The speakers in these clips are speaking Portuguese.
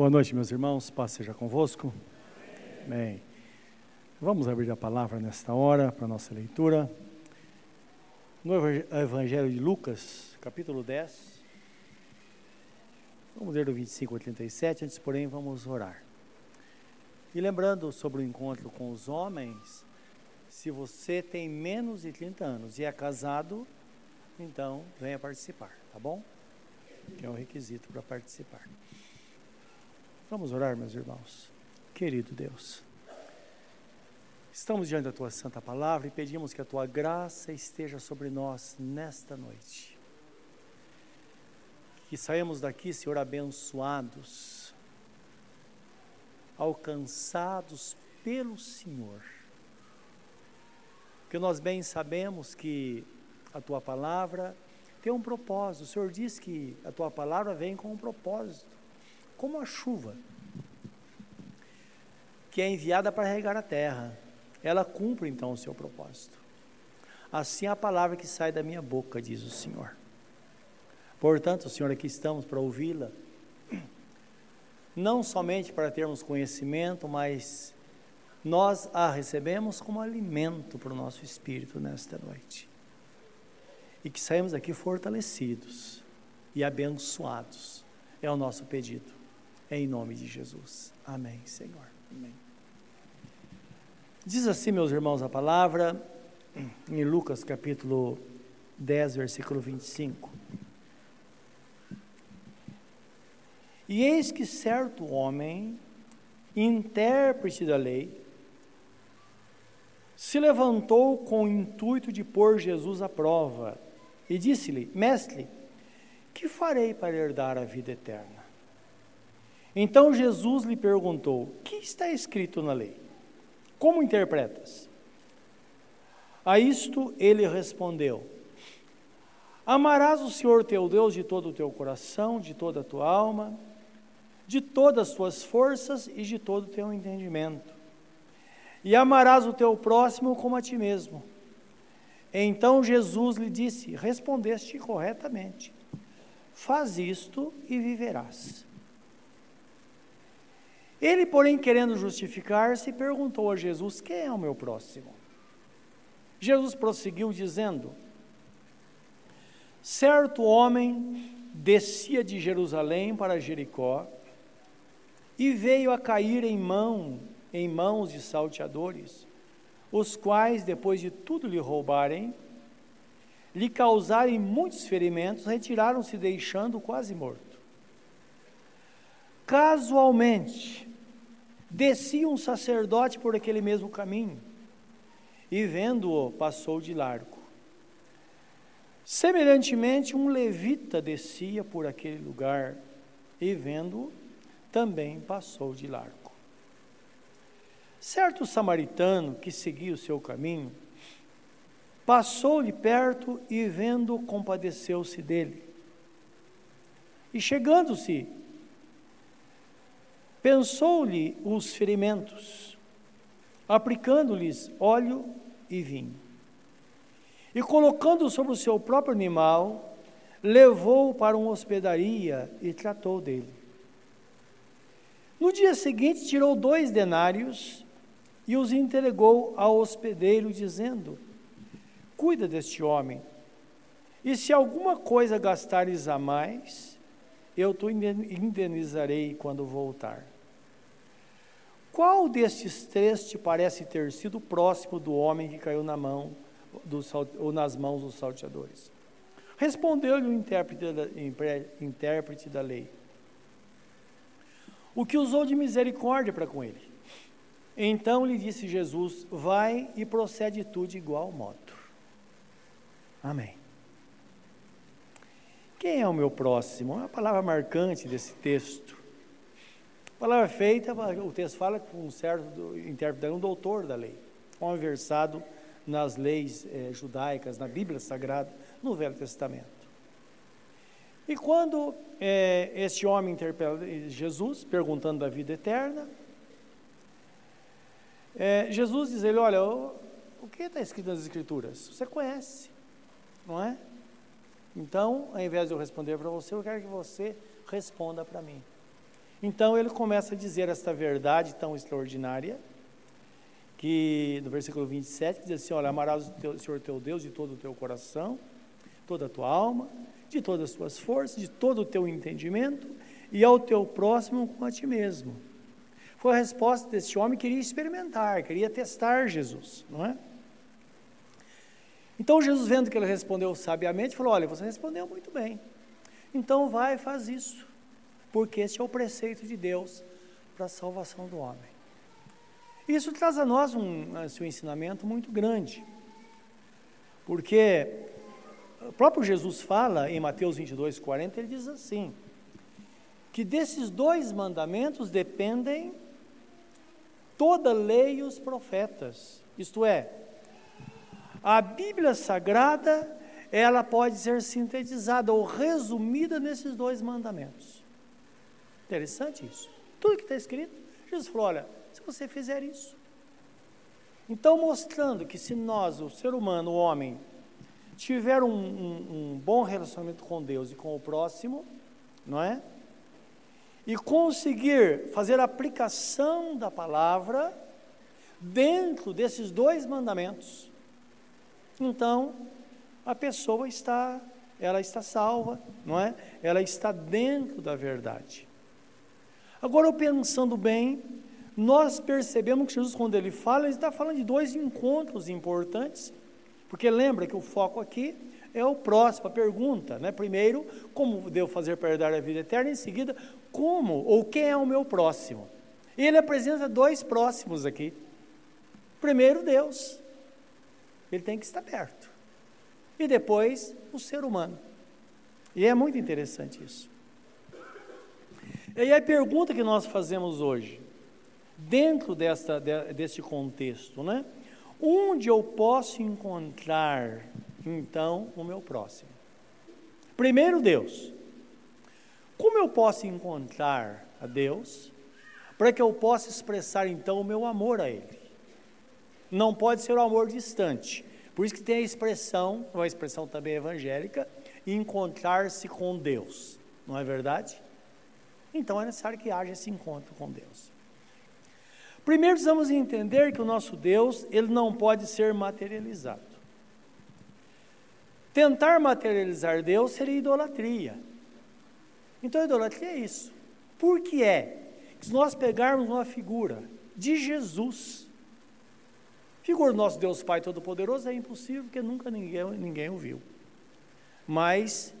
Boa noite, meus irmãos. Paz seja convosco. Amém. Vamos abrir a palavra nesta hora para a nossa leitura. No Evangelho de Lucas, capítulo 10. Vamos ler do 25 ao 37. Antes, porém, vamos orar. E lembrando sobre o encontro com os homens, se você tem menos de 30 anos e é casado, então venha participar, tá bom? Que é o requisito para participar. Vamos orar, meus irmãos. Querido Deus, estamos diante da tua santa palavra e pedimos que a tua graça esteja sobre nós nesta noite. Que saímos daqui, Senhor, abençoados, alcançados pelo Senhor. Que nós bem sabemos que a tua palavra tem um propósito. O Senhor diz que a tua palavra vem com um propósito como a chuva, que é enviada para regar a terra. Ela cumpre então o seu propósito. Assim é a palavra que sai da minha boca, diz o Senhor. Portanto, Senhor, aqui estamos para ouvi-la, não somente para termos conhecimento, mas nós a recebemos como alimento para o nosso espírito nesta noite. E que saímos aqui fortalecidos e abençoados. É o nosso pedido. Em nome de Jesus. Amém, Senhor. Amém. Diz assim, meus irmãos, a palavra em Lucas capítulo 10, versículo 25. E eis que certo homem, intérprete da lei, se levantou com o intuito de pôr Jesus à prova e disse-lhe: Mestre, que farei para herdar a vida eterna? Então Jesus lhe perguntou: O que está escrito na lei? Como interpretas? A isto ele respondeu: Amarás o Senhor teu Deus de todo o teu coração, de toda a tua alma, de todas as tuas forças e de todo o teu entendimento. E amarás o teu próximo como a ti mesmo. Então Jesus lhe disse: Respondeste corretamente. Faz isto e viverás. Ele, porém, querendo justificar-se, perguntou a Jesus: Quem é o meu próximo? Jesus prosseguiu dizendo: Certo homem descia de Jerusalém para Jericó e veio a cair em mão em mãos de salteadores, os quais, depois de tudo lhe roubarem, lhe causarem muitos ferimentos, retiraram-se deixando quase morto. Casualmente, Descia um sacerdote por aquele mesmo caminho e, vendo-o, passou de largo. Semelhantemente, um levita descia por aquele lugar e, vendo-o, também passou de largo. Certo samaritano que seguia o seu caminho, passou-lhe perto e, vendo, compadeceu-se dele. E chegando-se, Pensou-lhe os ferimentos, aplicando-lhes óleo e vinho. E colocando sobre o seu próprio animal, levou-o para uma hospedaria e tratou dele. No dia seguinte, tirou dois denários e os entregou ao hospedeiro, dizendo: Cuida deste homem, e se alguma coisa gastares a mais, eu te indenizarei quando voltar. Qual destes três te parece ter sido próximo do homem que caiu na mão ou nas mãos dos salteadores? Respondeu-lhe o intérprete da, intérprete da lei. O que usou de misericórdia para com ele. Então lhe disse Jesus: Vai e procede tu de igual modo. Amém. Quem é o meu próximo? É uma palavra marcante desse texto. Palavra feita, o texto fala com um certo intérprete, um doutor da lei, um versado nas leis eh, judaicas, na Bíblia Sagrada, no Velho Testamento. E quando eh, este homem interpela Jesus, perguntando da vida eterna, eh, Jesus diz a ele: Olha, o, o que está escrito nas Escrituras? Você conhece, não é? Então, ao invés de eu responder para você, eu quero que você responda para mim. Então ele começa a dizer esta verdade tão extraordinária, que no versículo 27 diz assim: Olha, amarás o teu, Senhor teu Deus de todo o teu coração, toda a tua alma, de todas as tuas forças, de todo o teu entendimento, e ao teu próximo com a ti mesmo. Foi a resposta desse homem que queria experimentar, queria testar Jesus, não é? Então Jesus, vendo que ele respondeu sabiamente, falou: Olha, você respondeu muito bem. Então vai e faz isso, porque esse é o preceito de Deus para a salvação do homem. Isso traz a nós um, assim, um ensinamento muito grande, porque o próprio Jesus fala em Mateus 22, 40, ele diz assim: que desses dois mandamentos dependem toda lei e os profetas, isto é, a Bíblia Sagrada, ela pode ser sintetizada ou resumida nesses dois mandamentos. Interessante isso. Tudo que está escrito, Jesus falou: olha, se você fizer isso. Então, mostrando que se nós, o ser humano, o homem, tiver um, um, um bom relacionamento com Deus e com o próximo, não é? E conseguir fazer a aplicação da palavra dentro desses dois mandamentos, então a pessoa está, ela está salva, não é? Ela está dentro da verdade. Agora, pensando bem, nós percebemos que Jesus, quando ele fala, ele está falando de dois encontros importantes, porque lembra que o foco aqui é o próximo, a pergunta, né? Primeiro, como devo fazer para herdar a vida eterna? Em seguida, como ou quem é o meu próximo? E ele apresenta dois próximos aqui. Primeiro, Deus. Ele tem que estar perto. E depois, o ser humano. E é muito interessante isso. E a pergunta que nós fazemos hoje, dentro desta, de, desse contexto, né? Onde eu posso encontrar, então, o meu próximo? Primeiro, Deus. Como eu posso encontrar a Deus para que eu possa expressar, então, o meu amor a Ele? Não pode ser o um amor distante. Por isso que tem a expressão, uma expressão também evangélica, encontrar-se com Deus. Não é verdade? Então é necessário que haja esse encontro com Deus. Primeiro precisamos entender que o nosso Deus, ele não pode ser materializado. Tentar materializar Deus seria idolatria. Então, idolatria é isso. Por que é? Se nós pegarmos uma figura de Jesus, Figura do nosso Deus Pai Todo-Poderoso é impossível, porque nunca ninguém, ninguém o viu. Mas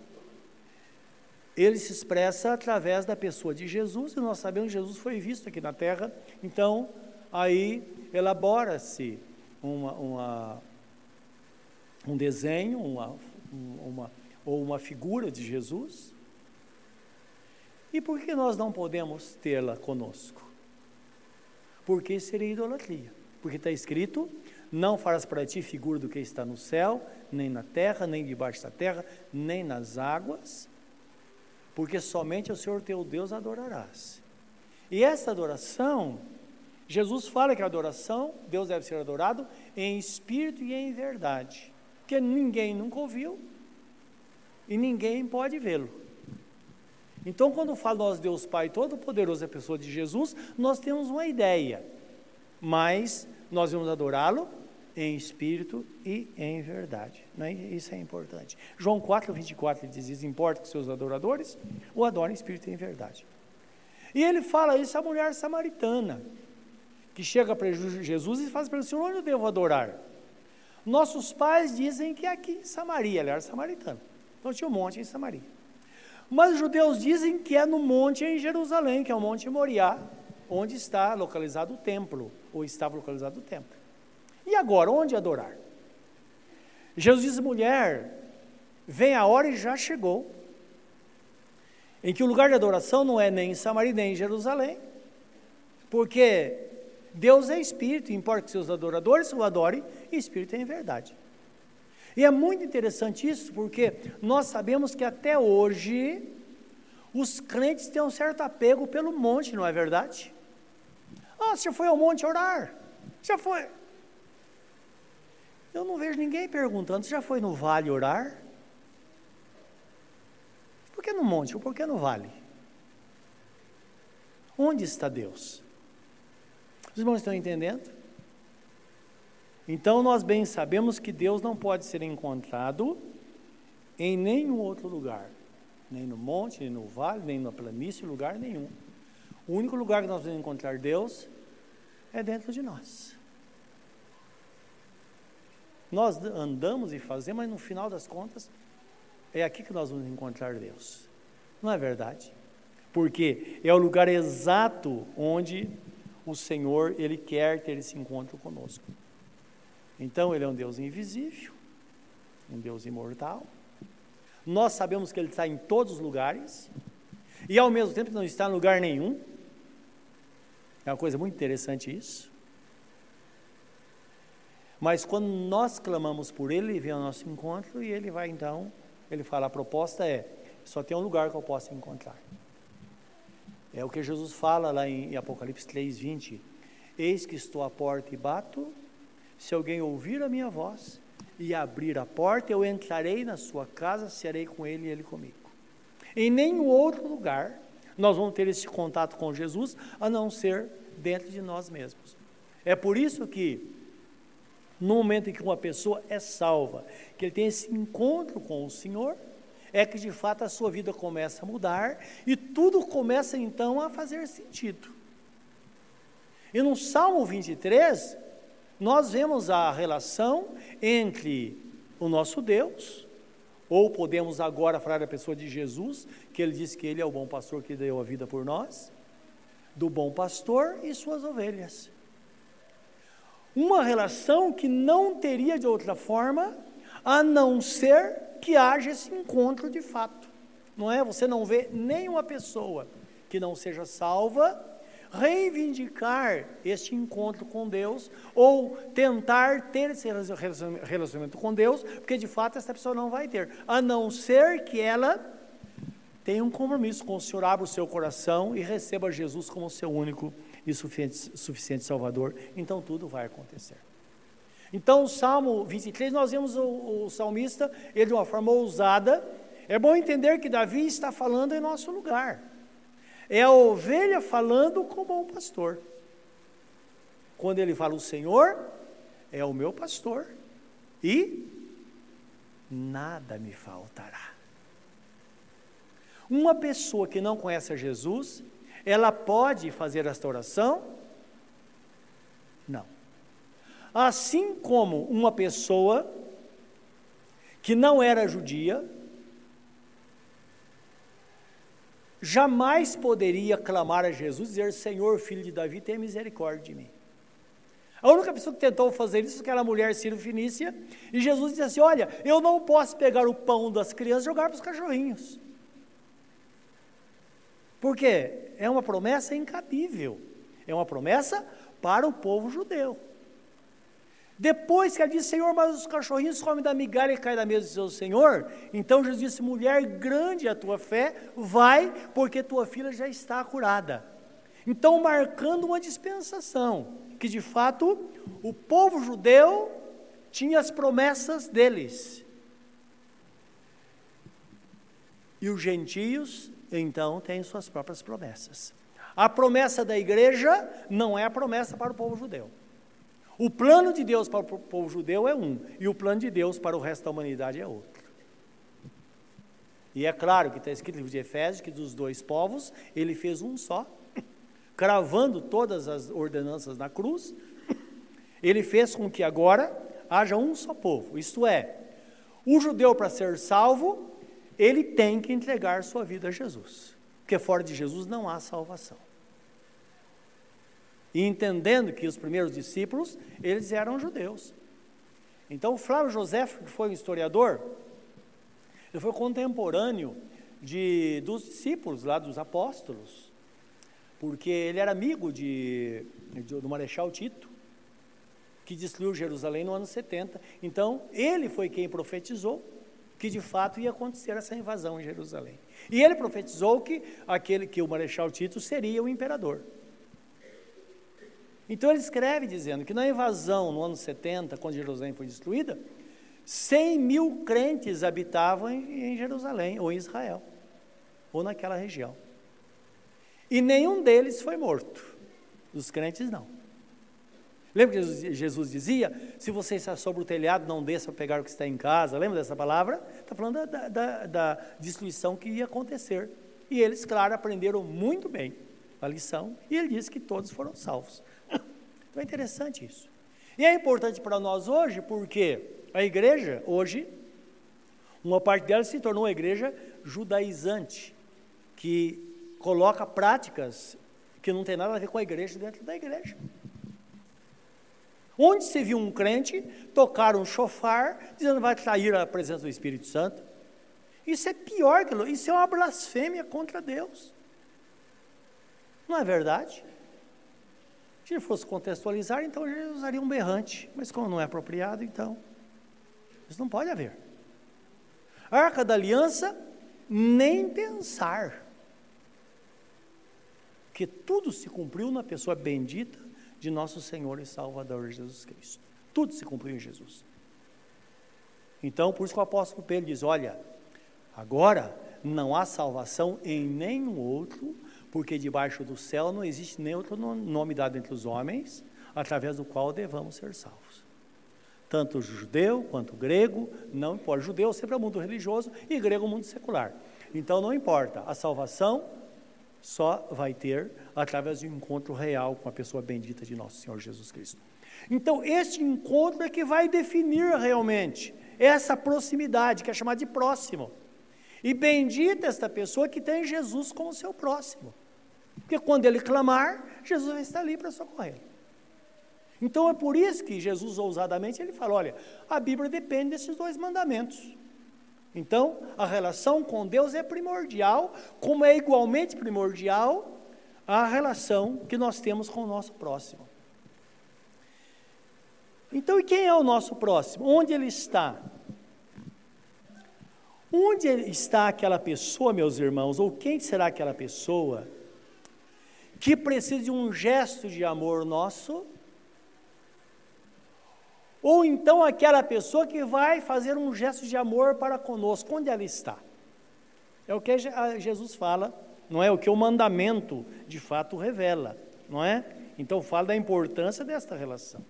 ele se expressa através da pessoa de Jesus, e nós sabemos que Jesus foi visto aqui na terra, então aí elabora-se uma, uma, um desenho, uma, uma, ou uma figura de Jesus. E por que nós não podemos tê-la conosco? Porque seria idolatria porque está escrito: Não farás para ti figura do que está no céu, nem na terra, nem debaixo da terra, nem nas águas, porque somente ao Senhor teu Deus adorarás. E essa adoração, Jesus fala que a adoração, Deus deve ser adorado em espírito e em verdade, porque ninguém nunca ouviu e ninguém pode vê-lo. Então, quando fala nós, Deus Pai Todo-Poderoso, a pessoa de Jesus, nós temos uma ideia mas nós vamos adorá-lo em espírito e em verdade. Né? Isso é importante. João 4, 24 ele diz: Importa que seus adoradores o adorem em espírito e em verdade. E ele fala isso à mulher samaritana, que chega para Jesus e faz para ele: onde eu devo adorar? Nossos pais dizem que é aqui em Samaria, ela era samaritana. Então tinha um monte em Samaria. Mas os judeus dizem que é no monte em Jerusalém, que é o Monte Moriá, onde está localizado o templo, ou estava localizado o templo. E agora, onde adorar? Jesus diz: mulher, vem a hora e já chegou, em que o lugar de adoração não é nem em Samaria nem em Jerusalém, porque Deus é espírito, importa que seus adoradores o adorem em espírito e em verdade. E é muito interessante isso, porque nós sabemos que até hoje os crentes têm um certo apego pelo monte, não é verdade? Ah, você foi ao monte orar? Já foi? Eu não vejo ninguém perguntando, você já foi no vale orar? Por que no monte? Por que no vale? Onde está Deus? Os irmãos estão entendendo? Então nós bem sabemos que Deus não pode ser encontrado em nenhum outro lugar, nem no monte, nem no vale, nem na planície, lugar nenhum. O único lugar que nós vamos encontrar Deus é dentro de nós. Nós andamos e fazemos, mas no final das contas, é aqui que nós vamos encontrar Deus. Não é verdade? Porque é o lugar exato onde o Senhor ele quer ter esse encontro conosco. Então ele é um Deus invisível, um Deus imortal. Nós sabemos que ele está em todos os lugares e ao mesmo tempo não está em lugar nenhum. É uma coisa muito interessante isso. Mas quando nós clamamos por ele, ele vem ao nosso encontro e ele vai então, ele fala: a proposta é: só tem um lugar que eu possa encontrar. É o que Jesus fala lá em Apocalipse 3:20. Eis que estou à porta e bato. Se alguém ouvir a minha voz e abrir a porta, eu entrarei na sua casa, serei com ele e ele comigo. Em nenhum outro lugar nós vamos ter esse contato com Jesus a não ser dentro de nós mesmos. É por isso que no momento em que uma pessoa é salva, que ele tem esse encontro com o Senhor, é que de fato a sua vida começa a mudar e tudo começa então a fazer sentido. E no Salmo 23, nós vemos a relação entre o nosso Deus, ou podemos agora falar da pessoa de Jesus, que ele disse que ele é o bom pastor que deu a vida por nós, do bom pastor e suas ovelhas. Uma relação que não teria de outra forma a não ser que haja esse encontro de fato. Não é? Você não vê nenhuma pessoa que não seja salva reivindicar este encontro com Deus ou tentar ter esse relacionamento com Deus, porque de fato essa pessoa não vai ter, a não ser que ela tenha um compromisso com o Senhor, abra o seu coração e receba Jesus como seu único e suficiente, suficiente Salvador, então tudo vai acontecer. Então, o Salmo 23, nós vemos o, o salmista, ele de uma forma ousada. É bom entender que Davi está falando em nosso lugar. É a ovelha falando com o pastor. Quando ele fala, o Senhor é o meu pastor e nada me faltará. Uma pessoa que não conhece a Jesus, ela pode fazer esta oração? Não. Assim como uma pessoa que não era judia, jamais poderia clamar a Jesus e dizer: Senhor, filho de Davi, tenha misericórdia de mim. A única pessoa que tentou fazer isso foi aquela mulher Ciro-Fenícia, e Jesus disse assim: Olha, eu não posso pegar o pão das crianças e jogar para os cachorrinhos. Porque é uma promessa incabível, é uma promessa para o povo judeu. Depois que ela disse, Senhor, mas os cachorrinhos comem da migalha e caem da mesa do seu Senhor, então Jesus disse, mulher, grande a tua fé, vai, porque tua filha já está curada. Então, marcando uma dispensação, que de fato o povo judeu tinha as promessas deles. E os gentios, então, têm suas próprias promessas. A promessa da igreja não é a promessa para o povo judeu. O plano de Deus para o povo judeu é um, e o plano de Deus para o resto da humanidade é outro. E é claro que está escrito no livro de Efésios que dos dois povos ele fez um só, cravando todas as ordenanças na cruz, ele fez com que agora haja um só povo, isto é, o judeu para ser salvo, ele tem que entregar sua vida a Jesus, porque fora de Jesus não há salvação. E entendendo que os primeiros discípulos, eles eram judeus. Então, Flávio José, que foi um historiador, ele foi contemporâneo de, dos discípulos lá, dos apóstolos, porque ele era amigo de, de, do Marechal Tito, que destruiu Jerusalém no ano 70. Então, ele foi quem profetizou que de fato ia acontecer essa invasão em Jerusalém. E ele profetizou que aquele que o Marechal Tito seria o imperador. Então ele escreve dizendo que na invasão no ano 70, quando Jerusalém foi destruída, 100 mil crentes habitavam em Jerusalém ou em Israel, ou naquela região. E nenhum deles foi morto. Os crentes não. Lembra que Jesus dizia: se você está sobre o telhado, não desça para pegar o que está em casa. Lembra dessa palavra? Está falando da, da, da, destruição que ia acontecer. E eles, claro, aprenderam muito bem a lição. E ele disse que todos foram salvos. Então é interessante isso. E é importante para nós hoje, porque a igreja, hoje, uma parte dela se tornou uma igreja judaizante, que coloca práticas que não tem nada a ver com a igreja dentro da igreja. Onde se viu um crente tocar um chofar, dizendo vai trair a presença do Espírito Santo. Isso é pior que isso é uma blasfêmia contra Deus. Não é verdade? Se fosse contextualizar, então ele usaria um berrante, mas como não é apropriado, então isso não pode haver. Arca da Aliança, nem pensar. Que tudo se cumpriu na pessoa bendita de nosso Senhor e Salvador Jesus Cristo. Tudo se cumpriu em Jesus. Então, por isso que o apóstolo Pedro diz: Olha, agora não há salvação em nenhum outro, porque debaixo do céu não existe nenhum outro nome dado entre os homens, através do qual devamos ser salvos. Tanto o judeu quanto o grego, não importa. Judeu sempre é o mundo religioso e grego é o mundo secular. Então não importa, a salvação só vai ter através um encontro real com a pessoa bendita de nosso Senhor Jesus Cristo. Então, este encontro é que vai definir realmente essa proximidade, que é chamada de próximo. E bendita esta pessoa que tem Jesus como seu próximo. Porque quando ele clamar, Jesus vai estar ali para socorrer. Então é por isso que Jesus ousadamente ele fala, olha, a Bíblia depende desses dois mandamentos. Então, a relação com Deus é primordial, como é igualmente primordial a relação que nós temos com o nosso próximo. Então, e quem é o nosso próximo? Onde ele está? Onde está aquela pessoa, meus irmãos, ou quem será aquela pessoa que precisa de um gesto de amor nosso ou então aquela pessoa que vai fazer um gesto de amor para conosco, onde ela está? É o que Jesus fala, não é? O que o mandamento de fato revela, não é? Então fala da importância desta relação.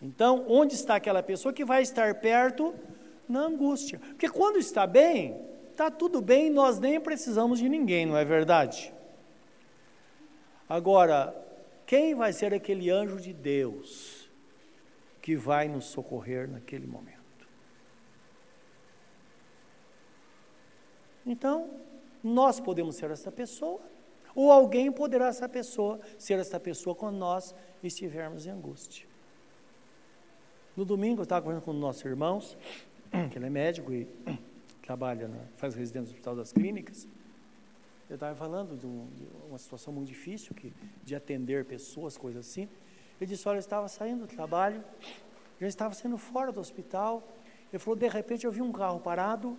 Então, onde está aquela pessoa que vai estar perto na angústia? Porque quando está bem, está tudo bem, nós nem precisamos de ninguém, não é verdade? Agora, quem vai ser aquele anjo de Deus? que vai nos socorrer naquele momento. Então, nós podemos ser essa pessoa, ou alguém poderá essa pessoa ser essa pessoa quando nós estivermos em angústia. No domingo eu estava conversando com nossos irmãos, que ele é médico e trabalha, faz residência no Hospital das Clínicas. Eu estava falando de, um, de, uma situação muito difícil, que, de atender pessoas, coisas assim. Ele disse, olha, eu estava saindo do trabalho, já estava saindo fora do hospital. Ele falou, de repente eu vi um carro parado,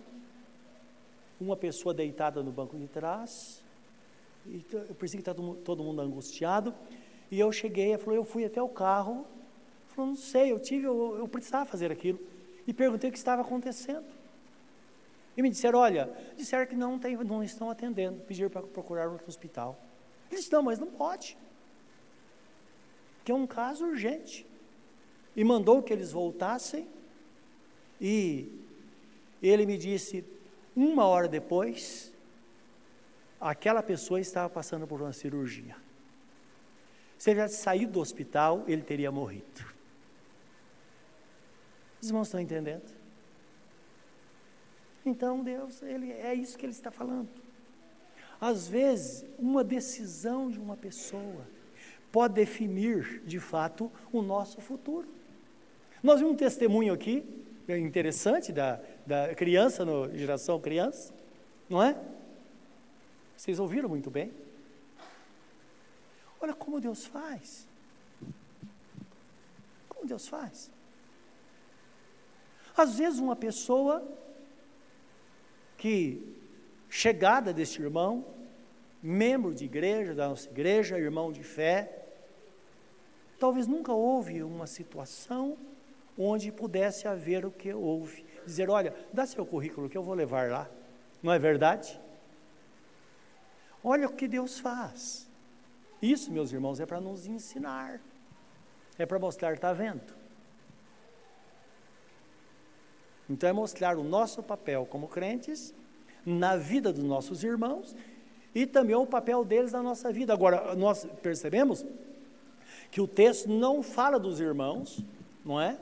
uma pessoa deitada no banco de trás, e eu pensei que estava todo mundo angustiado, e eu cheguei, ele falou, eu fui até o carro, ele falou, não sei, eu tive, eu, eu precisava fazer aquilo, e perguntei o que estava acontecendo. E me disseram, olha, disseram que não, tem, não estão atendendo, pediram para procurar outro hospital. Ele disse, não, mas não pode que é um caso urgente. E mandou que eles voltassem, e ele me disse, uma hora depois, aquela pessoa estava passando por uma cirurgia. Se ele tivesse saído do hospital, ele teria morrido. Os irmãos estão entendendo? Então, Deus, ele, é isso que ele está falando. Às vezes, uma decisão de uma pessoa pode definir, de fato, o nosso futuro. Nós vimos um testemunho aqui, é interessante, da, da criança, no, geração criança, não é? Vocês ouviram muito bem? Olha como Deus faz. Como Deus faz. Às vezes, uma pessoa que, chegada deste irmão, membro de igreja, da nossa igreja, irmão de fé, Talvez nunca houve uma situação onde pudesse haver o que houve. Dizer, olha, dá seu currículo que eu vou levar lá. Não é verdade? Olha o que Deus faz. Isso, meus irmãos, é para nos ensinar. É para mostrar, está vendo? Então é mostrar o nosso papel como crentes na vida dos nossos irmãos e também o papel deles na nossa vida. Agora, nós percebemos que o texto não fala dos irmãos, não é?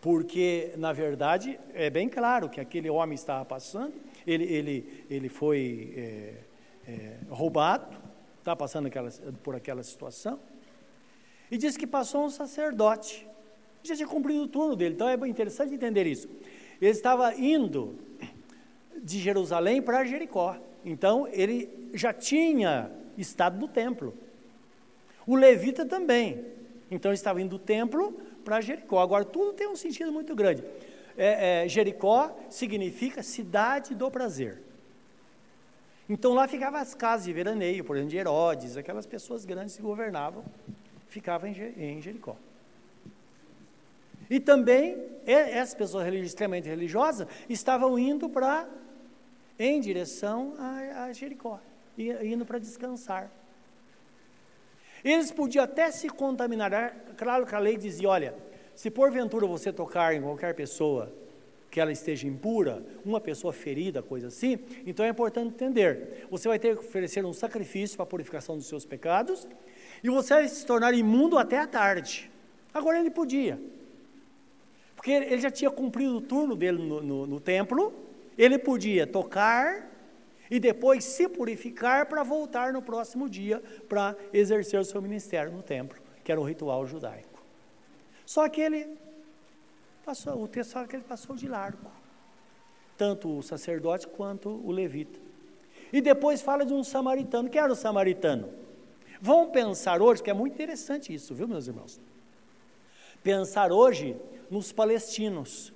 Porque, na verdade, é bem claro que aquele homem estava passando, ele, ele, ele foi é, é, roubado, está passando aquela, por aquela situação, e diz que passou um sacerdote, já tinha cumprido o turno dele, então é interessante entender isso. Ele estava indo de Jerusalém para Jericó, então ele já tinha estado no templo. O levita também, então ele estava indo do templo para Jericó. Agora, tudo tem um sentido muito grande. É, é, Jericó significa cidade do prazer. Então lá ficavam as casas de veraneio, por exemplo, de Herodes, aquelas pessoas grandes que governavam, ficavam em Jericó. E também essas pessoas extremamente religiosas estavam indo para em direção a, a Jericó, indo para descansar. Eles podiam até se contaminar. É claro que a lei dizia: olha, se porventura você tocar em qualquer pessoa que ela esteja impura, uma pessoa ferida, coisa assim, então é importante entender. Você vai ter que oferecer um sacrifício para a purificação dos seus pecados e você vai se tornar imundo até a tarde. Agora ele podia, porque ele já tinha cumprido o turno dele no, no, no templo, ele podia tocar e depois se purificar para voltar no próximo dia para exercer o seu ministério no templo, que era o ritual judaico. Só que ele passou, o texto fala que ele passou de largo, tanto o sacerdote quanto o levita. E depois fala de um samaritano. Quem era o samaritano? Vamos pensar hoje, que é muito interessante isso, viu, meus irmãos? Pensar hoje nos palestinos,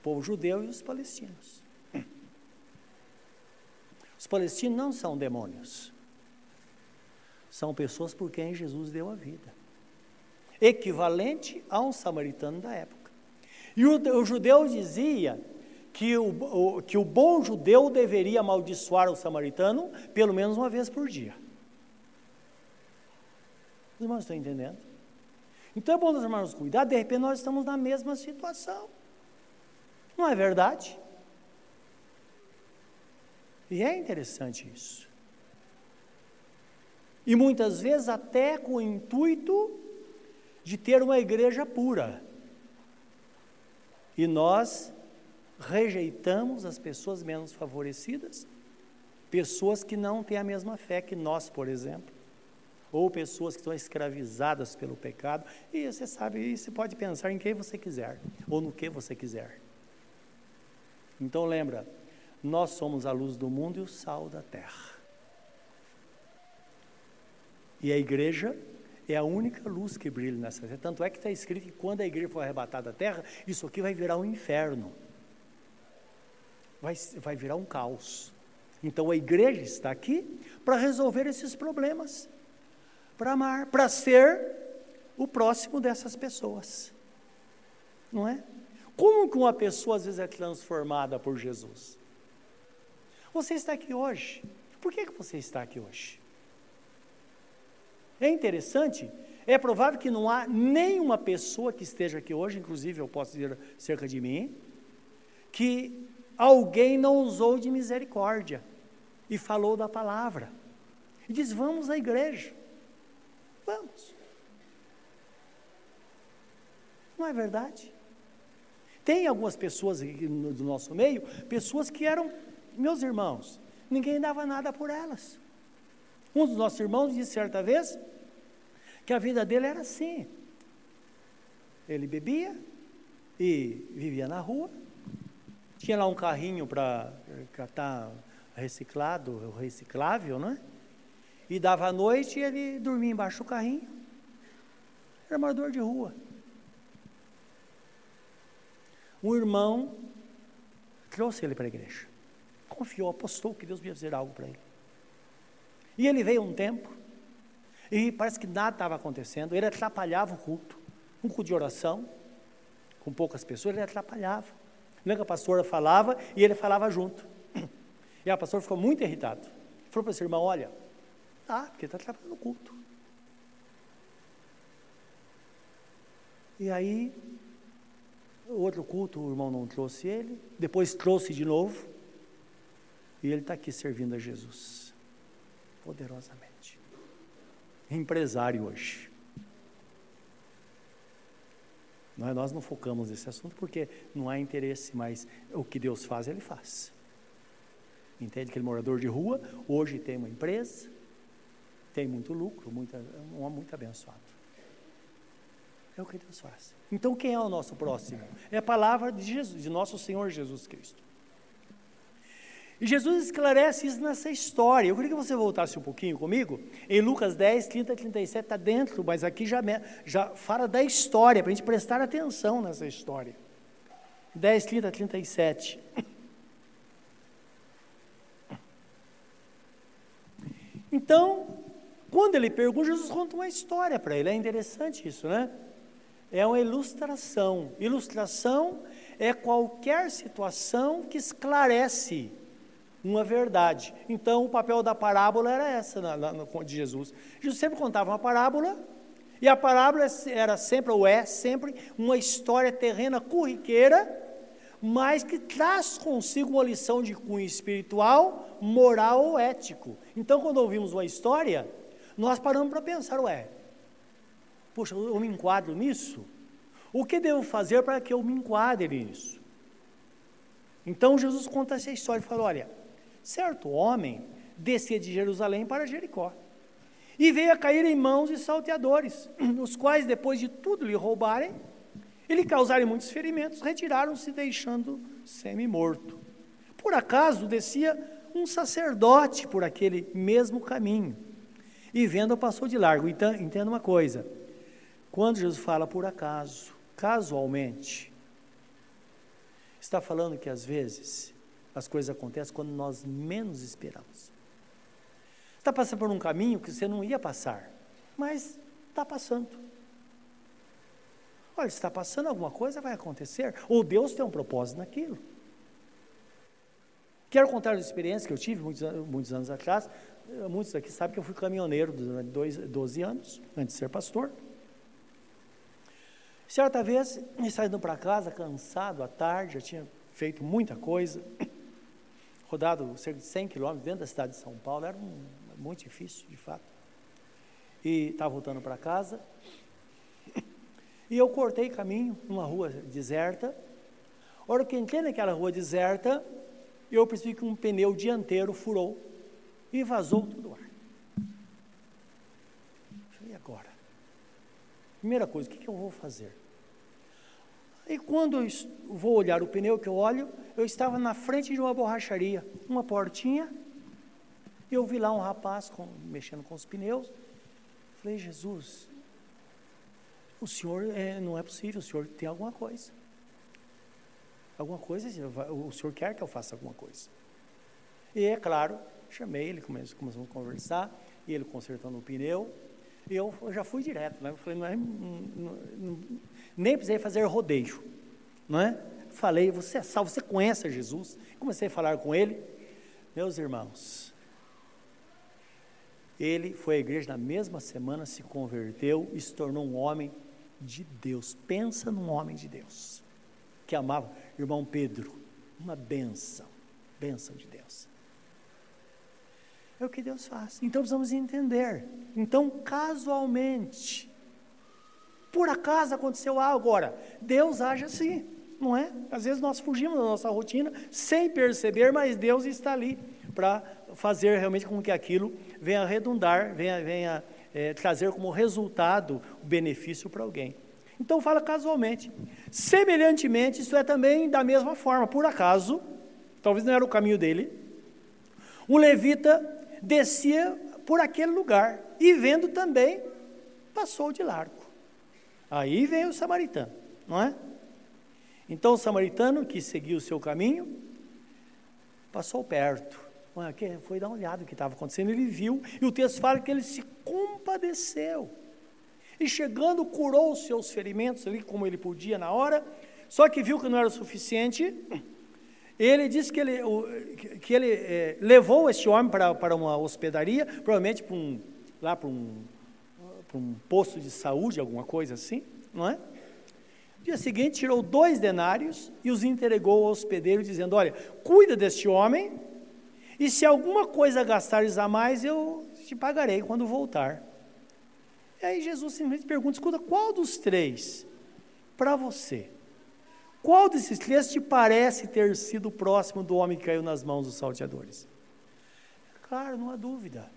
o povo judeu e os palestinos. Os palestinos não são demônios. São pessoas por quem Jesus deu a vida. Equivalente a um samaritano da época. E o, o judeu dizia que o, o, que o bom judeu deveria amaldiçoar o samaritano pelo menos uma vez por dia. Os irmãos estão entendendo? Então é bom nós tomarmos cuidado, de repente nós estamos na mesma situação. Não é verdade? E é interessante isso. E muitas vezes até com o intuito de ter uma igreja pura. E nós rejeitamos as pessoas menos favorecidas, pessoas que não têm a mesma fé que nós, por exemplo, ou pessoas que estão escravizadas pelo pecado, e você sabe, você pode pensar em quem você quiser, ou no que você quiser. Então lembra, nós somos a luz do mundo e o sal da terra. E a igreja é a única luz que brilha nessa terra. Tanto é que está escrito que quando a igreja for arrebatada da terra, isso aqui vai virar um inferno. Vai, vai virar um caos. Então a igreja está aqui para resolver esses problemas, para amar, para ser o próximo dessas pessoas. Não é? Como que uma pessoa às vezes é transformada por Jesus? Você está aqui hoje. Por que, que você está aqui hoje? É interessante, é provável que não há nenhuma pessoa que esteja aqui hoje, inclusive eu posso dizer cerca de mim, que alguém não usou de misericórdia e falou da palavra. E diz: vamos à igreja. Vamos. Não é verdade? Tem algumas pessoas do nosso meio, pessoas que eram meus irmãos, ninguém dava nada por elas. Um dos nossos irmãos disse certa vez que a vida dele era assim. Ele bebia e vivia na rua, tinha lá um carrinho para catar reciclado, reciclável, né? E dava a noite e ele dormia embaixo do carrinho. Era morador de rua. Um irmão trouxe ele para a igreja confiou, apostou que Deus ia fazer algo para ele. E ele veio um tempo, e parece que nada estava acontecendo, ele atrapalhava o culto, um culto de oração, com poucas pessoas, ele atrapalhava. Lembra que a pastora falava e ele falava junto. E a pastora ficou muito irritado. Falou para esse irmão: Olha, tá, porque está trabalhando no culto. E aí, outro culto, o irmão não trouxe ele, depois trouxe de novo, e ele está aqui servindo a Jesus, poderosamente. Empresário hoje. Nós, nós não focamos nesse assunto porque não há interesse, mas o que Deus faz, Ele faz. Entende que ele é morador de rua, hoje tem uma empresa, tem muito lucro, muita, um homem muito abençoado. É o que Deus faz. Então quem é o nosso próximo? É a palavra de Jesus, de nosso Senhor Jesus Cristo. E Jesus esclarece isso nessa história. Eu queria que você voltasse um pouquinho comigo. Em Lucas 10, 30 e 37 está dentro, mas aqui já, já fala da história, para a gente prestar atenção nessa história. 10, 30 e 37. Então, quando ele pergunta, Jesus conta uma história para ele. É interessante isso, né? É uma ilustração. Ilustração é qualquer situação que esclarece uma verdade. Então, o papel da parábola era essa na, na, de Jesus. Jesus sempre contava uma parábola, e a parábola era sempre, ou é sempre, uma história terrena corriqueira, mas que traz consigo uma lição de cunho espiritual, moral ou ético. Então, quando ouvimos uma história, nós paramos para pensar, ué, poxa, eu me enquadro nisso? O que devo fazer para que eu me enquadre nisso? Então Jesus conta essa história e fala: olha, certo homem descia de Jerusalém para Jericó e veio a cair em mãos de salteadores, os quais, depois de tudo lhe roubarem, e lhe causarem muitos ferimentos, retiraram-se, deixando semi-morto. Por acaso descia um sacerdote por aquele mesmo caminho, e vendo passou de largo. Então, entenda uma coisa: quando Jesus fala por acaso, casualmente, está falando que às vezes as coisas acontecem quando nós menos esperamos. Está passando por um caminho que você não ia passar, mas está passando. Olha, está passando alguma coisa, vai acontecer. Ou Deus tem um propósito naquilo. Quero contar uma experiência que eu tive muitos, muitos anos atrás. Muitos aqui sabem que eu fui caminhoneiro durante dois, 12 anos, antes de ser pastor. Certa vez, saindo para casa, cansado à tarde, já tinha feito muita coisa, rodado cerca de 100 quilômetros dentro da cidade de São Paulo, era um, muito difícil, de fato. E estava voltando para casa, e eu cortei caminho numa rua deserta. A hora que entrei naquela rua deserta, eu percebi que um pneu dianteiro furou e vazou todo o ar. E agora? Primeira coisa, o que, que eu vou fazer? E quando eu vou olhar o pneu que eu olho, eu estava na frente de uma borracharia, uma portinha, e eu vi lá um rapaz com, mexendo com os pneus. Falei, Jesus, o senhor é, não é possível, o senhor tem alguma coisa. Alguma coisa, o senhor quer que eu faça alguma coisa. E é claro, chamei ele, começamos a conversar, e ele consertando o pneu, e eu, já fui direto, né? Eu falei, não é, não, não, nem precisei fazer rodeio, não é? Falei, você é salvo, você conhece Jesus? Comecei a falar com ele, meus irmãos, ele foi à igreja na mesma semana, se converteu e se tornou um homem de Deus. Pensa num homem de Deus que amava irmão Pedro, uma benção, benção de Deus. É o que Deus faz. Então precisamos entender. Então, casualmente, por acaso aconteceu algo agora, Deus age assim, não é? Às vezes nós fugimos da nossa rotina sem perceber, mas Deus está ali para fazer realmente com que aquilo venha redundar, venha, venha é, trazer como resultado o benefício para alguém. Então fala casualmente. Semelhantemente, isso é também da mesma forma, por acaso, talvez não era o caminho dele, um levita descia por aquele lugar e vendo também, passou de largo. Aí vem o samaritano, não é? Então o samaritano que seguiu o seu caminho, passou perto foi dar uma olhada no que estava acontecendo, ele viu, e o texto fala que ele se compadeceu. E chegando, curou os seus ferimentos ali, como ele podia na hora, só que viu que não era suficiente, ele disse que ele, que ele é, levou este homem para, para uma hospedaria, provavelmente para um, lá para um, para um posto de saúde, alguma coisa assim, não é? Dia seguinte, tirou dois denários e os entregou ao hospedeiro, dizendo: Olha, cuida deste homem, e se alguma coisa gastares a mais, eu te pagarei quando voltar. E aí Jesus simplesmente pergunta: Escuta, qual dos três, para você, qual desses três te parece ter sido próximo do homem que caiu nas mãos dos salteadores? Claro, não há dúvida.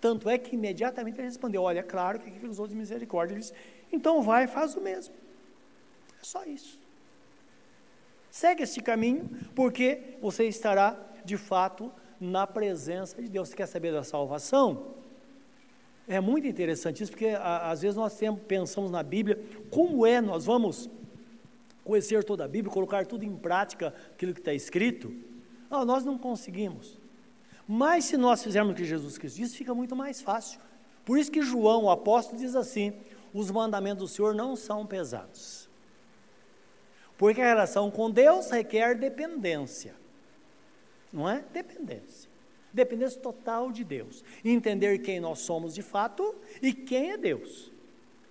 Tanto é que imediatamente ele respondeu: Olha, é claro que aquele usou de misericórdia. Ele disse: Então vai faz o mesmo. É só isso. Segue esse caminho, porque você estará, de fato, na presença de Deus. Você quer saber da salvação? É muito interessante isso, porque às vezes nós pensamos na Bíblia, como é, nós vamos conhecer toda a Bíblia, colocar tudo em prática, aquilo que está escrito. Nós não conseguimos. Mas se nós fizermos o que Jesus Cristo disse, fica muito mais fácil. Por isso que João, o apóstolo, diz assim: os mandamentos do Senhor não são pesados. Porque a relação com Deus requer dependência. Não é? Dependência. Dependência total de Deus. Entender quem nós somos de fato e quem é Deus.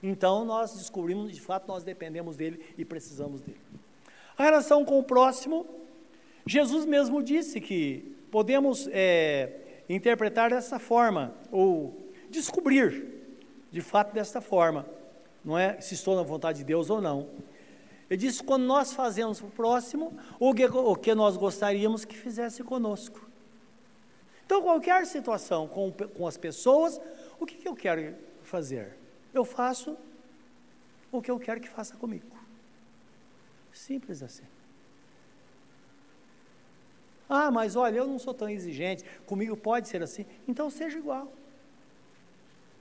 Então nós descobrimos de fato nós dependemos dele e precisamos dele. A relação com o próximo, Jesus mesmo disse que podemos é, interpretar dessa forma ou descobrir de fato desta forma, não é se estou na vontade de Deus ou não. Ele disse: quando nós fazemos para o próximo o que, o que nós gostaríamos que fizesse conosco. Então, qualquer situação com, com as pessoas, o que, que eu quero fazer? Eu faço o que eu quero que faça comigo. Simples assim. Ah, mas olha, eu não sou tão exigente, comigo pode ser assim. Então seja igual.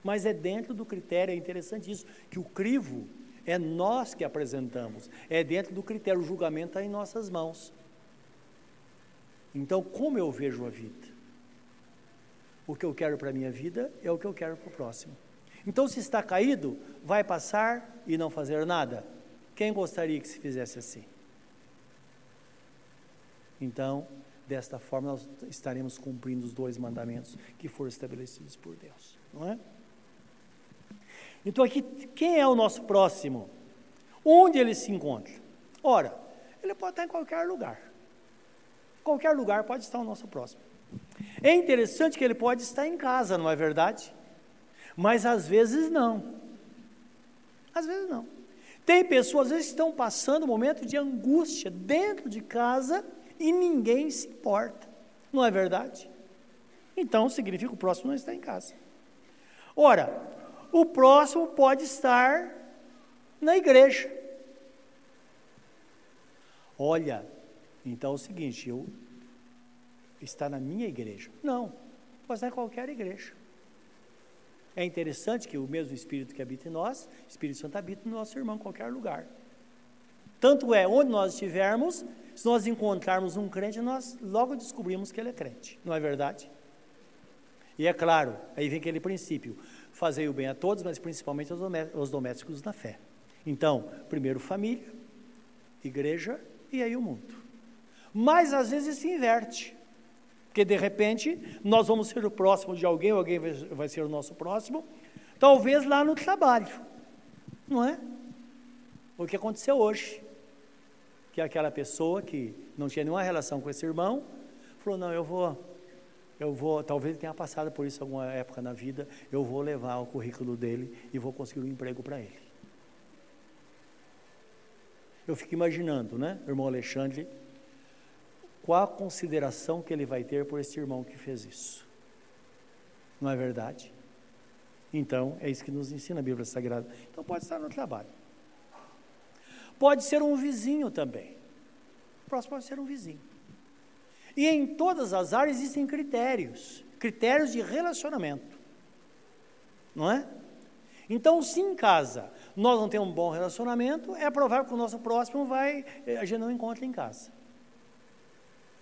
Mas é dentro do critério, é interessante isso, que o crivo é nós que apresentamos. É dentro do critério, o julgamento está em nossas mãos. Então, como eu vejo a vida? O que eu quero para a minha vida é o que eu quero para o próximo. Então, se está caído, vai passar e não fazer nada. Quem gostaria que se fizesse assim? Então, desta forma, nós estaremos cumprindo os dois mandamentos que foram estabelecidos por Deus, não é? Então, aqui, quem é o nosso próximo? Onde ele se encontra? Ora, ele pode estar em qualquer lugar. Qualquer lugar pode estar o nosso próximo. É interessante que ele pode estar em casa, não é verdade? Mas às vezes não. Às vezes não. Tem pessoas, às vezes, que estão passando um momento de angústia dentro de casa e ninguém se importa. Não é verdade? Então significa que o próximo não está em casa. Ora, o próximo pode estar na igreja. Olha, então é o seguinte, eu está na minha igreja. Não, pode estar em qualquer igreja. É interessante que o mesmo Espírito que habita em nós, Espírito Santo habita no nosso irmão em qualquer lugar. Tanto é, onde nós estivermos, se nós encontrarmos um crente, nós logo descobrimos que ele é crente, não é verdade? E é claro, aí vem aquele princípio: Fazei o bem a todos, mas principalmente aos domésticos da fé. Então, primeiro família, igreja e aí o mundo. Mas às vezes se inverte. Porque de repente nós vamos ser o próximo de alguém, alguém vai ser o nosso próximo, talvez lá no trabalho. Não é? O que aconteceu hoje. Que aquela pessoa que não tinha nenhuma relação com esse irmão, falou: não, eu vou eu vou, talvez tenha passado por isso alguma época na vida, eu vou levar o currículo dele e vou conseguir um emprego para ele. Eu fico imaginando, né, irmão Alexandre, qual a consideração que ele vai ter por esse irmão que fez isso. Não é verdade? Então, é isso que nos ensina a Bíblia Sagrada. Então, pode estar no trabalho. Pode ser um vizinho também. O próximo pode ser um vizinho. E em todas as áreas existem critérios, critérios de relacionamento. Não é? Então, se em casa nós não temos um bom relacionamento, é provável que o nosso próximo vai, eh, a gente não encontre em casa.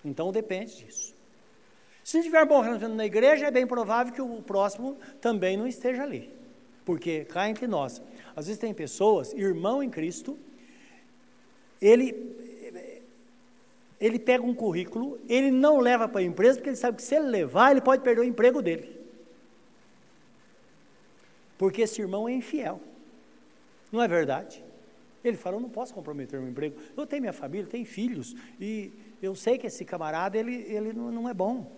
Então depende disso. Se tiver bom relacionamento na igreja, é bem provável que o próximo também não esteja ali. Porque cá entre nós, às vezes tem pessoas, irmão em Cristo, ele ele pega um currículo, ele não leva para a empresa, porque ele sabe que se ele levar, ele pode perder o emprego dele. Porque esse irmão é infiel. Não é verdade? Ele fala, eu não posso comprometer meu emprego. Eu tenho minha família, tenho filhos, e eu sei que esse camarada, ele, ele não, não é bom.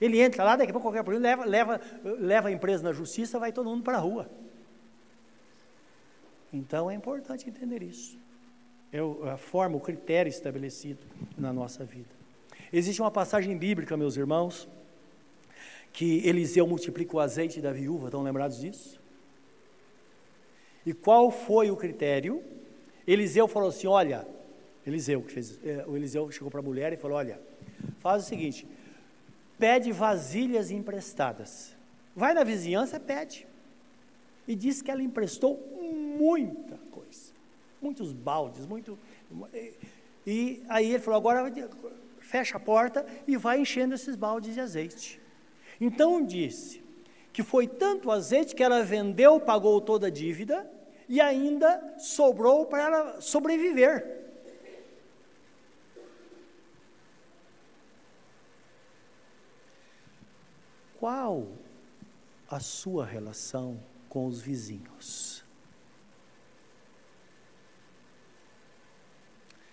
Ele entra lá, daqui a pouco qualquer problema, leva, leva, leva a empresa na justiça, vai todo mundo para a rua. Então é importante entender isso. É a forma, o critério estabelecido na nossa vida. Existe uma passagem bíblica, meus irmãos, que Eliseu multiplica o azeite da viúva, estão lembrados disso? E qual foi o critério? Eliseu falou assim: olha, Eliseu que fez, é, o Eliseu chegou para a mulher e falou: olha, faz o seguinte, pede vasilhas emprestadas. Vai na vizinhança, pede. E diz que ela emprestou muita coisa, muitos baldes, muito. E aí ele falou: agora fecha a porta e vai enchendo esses baldes de azeite. Então disse que foi tanto azeite que ela vendeu, pagou toda a dívida e ainda sobrou para ela sobreviver. Qual a sua relação com os vizinhos?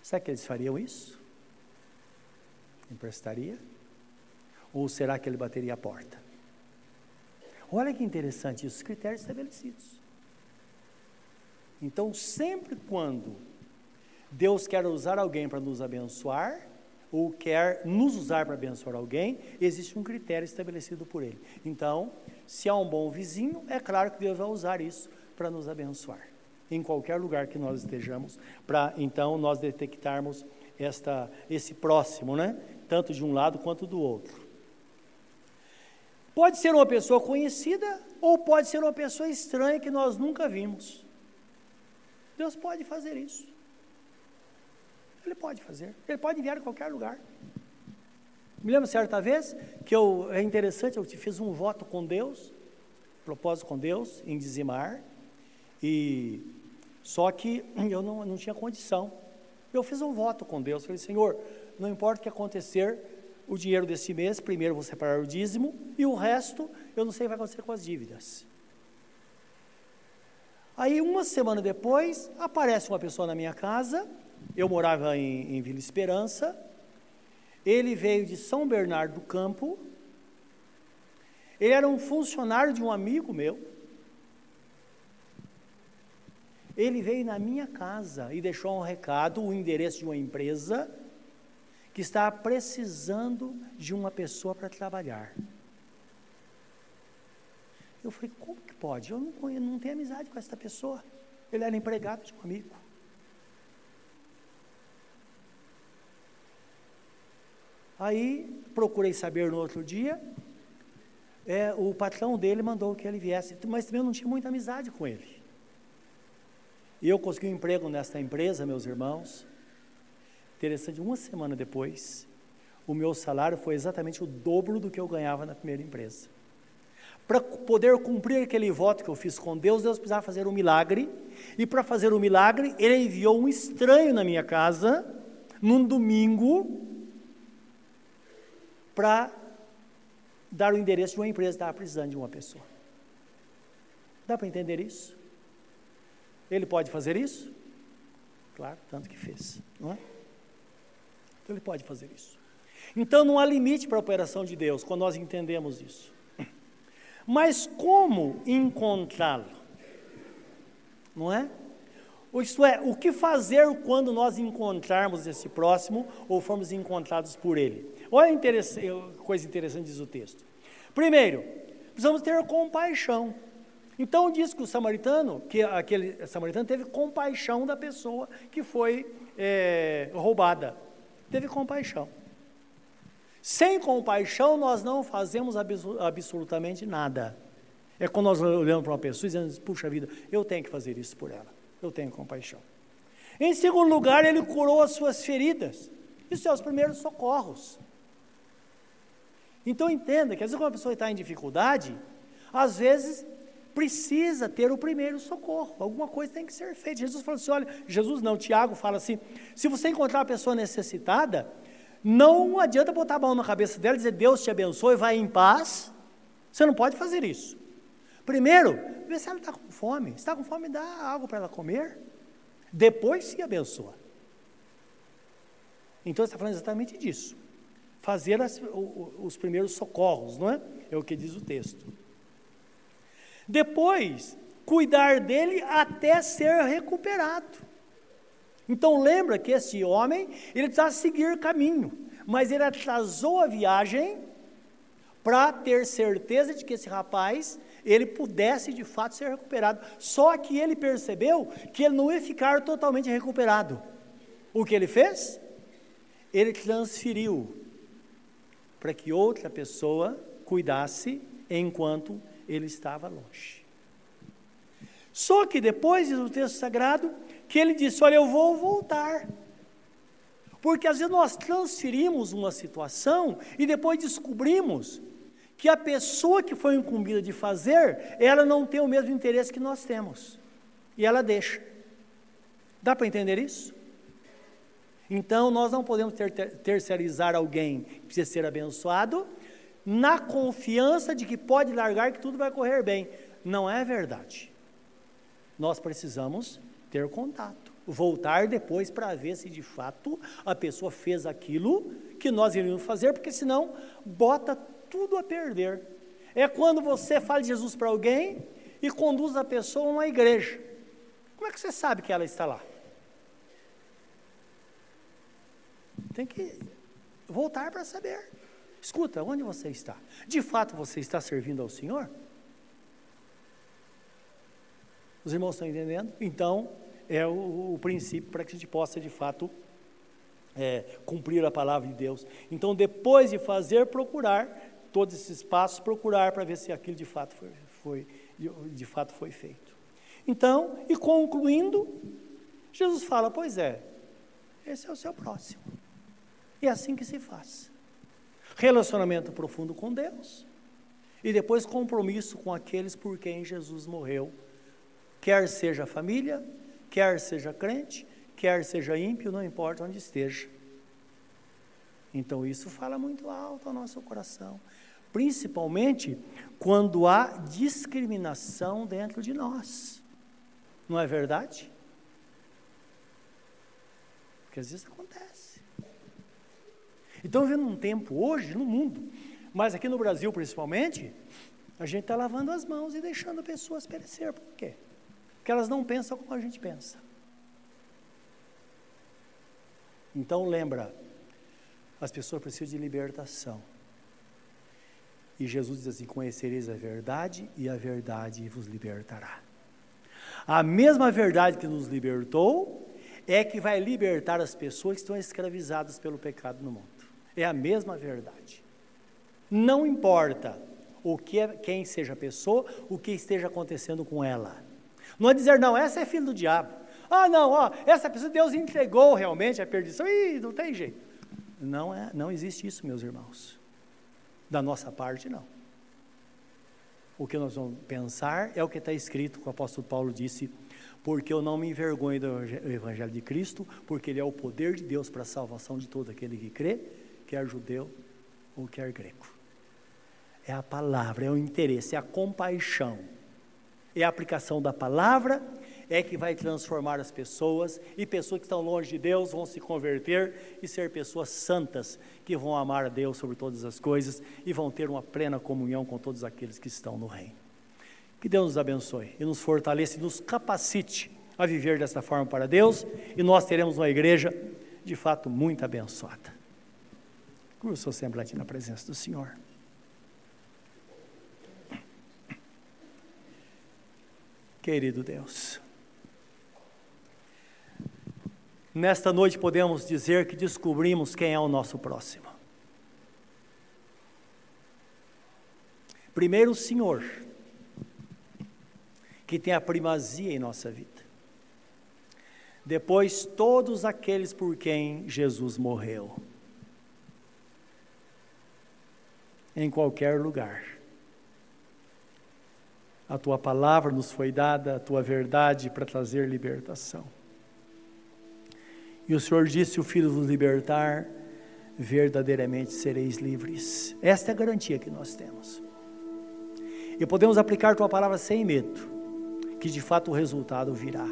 Será que eles fariam isso? Emprestaria? Ou será que ele bateria a porta? Olha que interessante isso, os critérios estabelecidos. Então, sempre quando Deus quer usar alguém para nos abençoar, ou quer nos usar para abençoar alguém, existe um critério estabelecido por ele. Então, se há um bom vizinho, é claro que Deus vai usar isso para nos abençoar. Em qualquer lugar que nós estejamos, para então nós detectarmos esta, esse próximo, né? tanto de um lado quanto do outro. Pode ser uma pessoa conhecida ou pode ser uma pessoa estranha que nós nunca vimos. Deus pode fazer isso. Ele pode fazer. Ele pode enviar em qualquer lugar. Me lembro certa vez que eu, é interessante, eu fiz um voto com Deus, propósito com Deus, em dizimar, e só que eu não, não tinha condição. Eu fiz um voto com Deus, falei, Senhor, não importa o que acontecer, o dinheiro desse mês, primeiro vou separar o dízimo, e o resto, eu não sei o que vai acontecer com as dívidas. Aí, uma semana depois, aparece uma pessoa na minha casa, eu morava em, em Vila Esperança. Ele veio de São Bernardo do Campo. Ele era um funcionário de um amigo meu. Ele veio na minha casa e deixou um recado, o endereço de uma empresa que está precisando de uma pessoa para trabalhar. Eu falei, como que pode? Eu não, eu não tenho amizade com essa pessoa. Ele era empregado de um amigo. Aí procurei saber no outro dia, é, o patrão dele mandou que ele viesse, mas também eu não tinha muita amizade com ele. E eu consegui um emprego nesta empresa, meus irmãos. Interessante, uma semana depois, o meu salário foi exatamente o dobro do que eu ganhava na primeira empresa. Para poder cumprir aquele voto que eu fiz com Deus, Deus precisava fazer um milagre. E para fazer o um milagre, Ele enviou um estranho na minha casa, num domingo, para dar o endereço de uma empresa que estava precisando de uma pessoa. Dá para entender isso? Ele pode fazer isso? Claro, tanto que fez, não é? Então ele pode fazer isso. Então não há limite para a operação de Deus quando nós entendemos isso. Mas como encontrá-lo? Não é? Isto é, o que fazer quando nós encontrarmos esse próximo ou formos encontrados por ele? Olha interessante, coisa interessante diz o texto. Primeiro, precisamos ter compaixão. Então diz que o samaritano, que aquele samaritano teve compaixão da pessoa que foi é, roubada. Teve compaixão. Sem compaixão nós não fazemos absolutamente nada. É quando nós olhamos para uma pessoa e dizemos, puxa vida, eu tenho que fazer isso por ela eu tenho compaixão. Em segundo lugar, ele curou as suas feridas. Isso é os primeiros socorros. Então entenda que às vezes quando uma pessoa está em dificuldade, às vezes precisa ter o primeiro socorro, alguma coisa tem que ser feita. Jesus falou assim: olha, Jesus não, Tiago fala assim: se você encontrar uma pessoa necessitada, não adianta botar a mão na cabeça dela e dizer Deus te abençoe, vai em paz. Você não pode fazer isso. Primeiro, vê se ela está com fome. Se está com fome, dá algo para ela comer. Depois se abençoa. Então está falando exatamente disso. Fazer as, os primeiros socorros, não é? É o que diz o texto. Depois, cuidar dele até ser recuperado. Então lembra que esse homem, ele precisava seguir caminho, mas ele atrasou a viagem para ter certeza de que esse rapaz ele pudesse de fato ser recuperado. Só que ele percebeu que ele não ia ficar totalmente recuperado. O que ele fez? Ele transferiu para que outra pessoa cuidasse enquanto ele estava longe. Só que depois diz o texto sagrado que ele disse: Olha, eu vou voltar. Porque às vezes nós transferimos uma situação e depois descobrimos que a pessoa que foi incumbida de fazer, ela não tem o mesmo interesse que nós temos. E ela deixa. Dá para entender isso? Então, nós não podemos ter, ter, terceirizar alguém que precisa ser abençoado na confiança de que pode largar que tudo vai correr bem. Não é verdade. Nós precisamos ter contato, voltar depois para ver se de fato a pessoa fez aquilo que nós iríamos fazer, porque senão bota tudo a perder. É quando você fala de Jesus para alguém e conduz a pessoa a uma igreja. Como é que você sabe que ela está lá? Tem que voltar para saber. Escuta, onde você está? De fato você está servindo ao Senhor? Os irmãos estão entendendo? Então, é o, o princípio para que a gente possa, de fato, é, cumprir a palavra de Deus. Então, depois de fazer, procurar todos esses passos, procurar para ver se aquilo de fato foi, foi de, de fato foi feito. Então, e concluindo, Jesus fala: Pois é, esse é o seu próximo. É assim que se faz relacionamento profundo com Deus e depois compromisso com aqueles por quem Jesus morreu, quer seja família, quer seja crente, quer seja ímpio, não importa onde esteja. Então isso fala muito alto ao nosso coração, principalmente quando há discriminação dentro de nós. Não é verdade? Porque às vezes. Então, vivendo um tempo hoje no mundo, mas aqui no Brasil principalmente, a gente está lavando as mãos e deixando pessoas perecer. Por quê? Porque elas não pensam como a gente pensa. Então lembra, as pessoas precisam de libertação. E Jesus diz assim: Conhecereis a verdade, e a verdade vos libertará. A mesma verdade que nos libertou é que vai libertar as pessoas que estão escravizadas pelo pecado no mundo. É a mesma verdade. Não importa o que é, quem seja a pessoa, o que esteja acontecendo com ela. Não é dizer, não, essa é filho do diabo. Ah, não, ó, essa pessoa Deus entregou realmente a perdição. Ih, não tem jeito. Não, é, não existe isso, meus irmãos. Da nossa parte, não. O que nós vamos pensar é o que está escrito, que o apóstolo Paulo disse, porque eu não me envergonho do Evangelho de Cristo, porque ele é o poder de Deus para a salvação de todo aquele que crê quer judeu ou quer grego. É a palavra, é o interesse, é a compaixão, é a aplicação da palavra, é que vai transformar as pessoas, e pessoas que estão longe de Deus vão se converter e ser pessoas santas, que vão amar a Deus sobre todas as coisas e vão ter uma plena comunhão com todos aqueles que estão no reino. Que Deus nos abençoe e nos fortaleça e nos capacite a viver desta forma para Deus, e nós teremos uma igreja de fato muito abençoada. Curva o seu semblante na presença do Senhor. Querido Deus, nesta noite podemos dizer que descobrimos quem é o nosso próximo. Primeiro, o Senhor, que tem a primazia em nossa vida. Depois, todos aqueles por quem Jesus morreu. Em qualquer lugar. A tua palavra nos foi dada, a tua verdade para trazer libertação. E o Senhor disse: se o Filho vos libertar, verdadeiramente sereis livres. Esta é a garantia que nós temos. E podemos aplicar tua palavra sem medo, que de fato o resultado virá.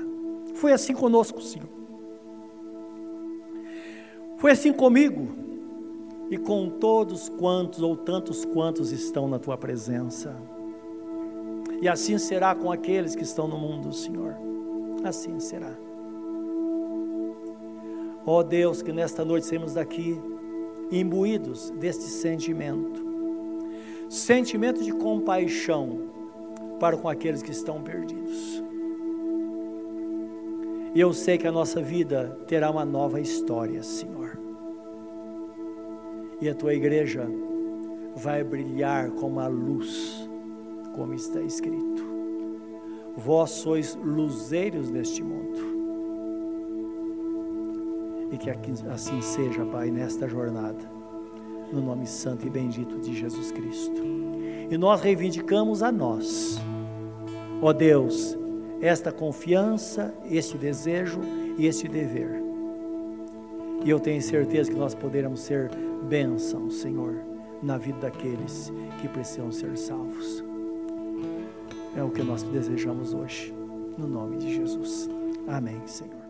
Foi assim conosco, Senhor. Foi assim comigo e com todos quantos ou tantos quantos estão na tua presença. E assim será com aqueles que estão no mundo, Senhor. Assim será. Ó oh Deus, que nesta noite saímos daqui imbuídos deste sentimento sentimento de compaixão para com aqueles que estão perdidos. E eu sei que a nossa vida terá uma nova história, Senhor. E a tua igreja vai brilhar como a luz, como está escrito. Vós sois luzeiros deste mundo. E que assim seja, Pai, nesta jornada, no nome santo e bendito de Jesus Cristo. E nós reivindicamos a nós, ó Deus, esta confiança, este desejo e este dever. E eu tenho certeza que nós poderemos ser bênção, Senhor, na vida daqueles que precisam ser salvos. É o que nós desejamos hoje, no nome de Jesus. Amém, Senhor.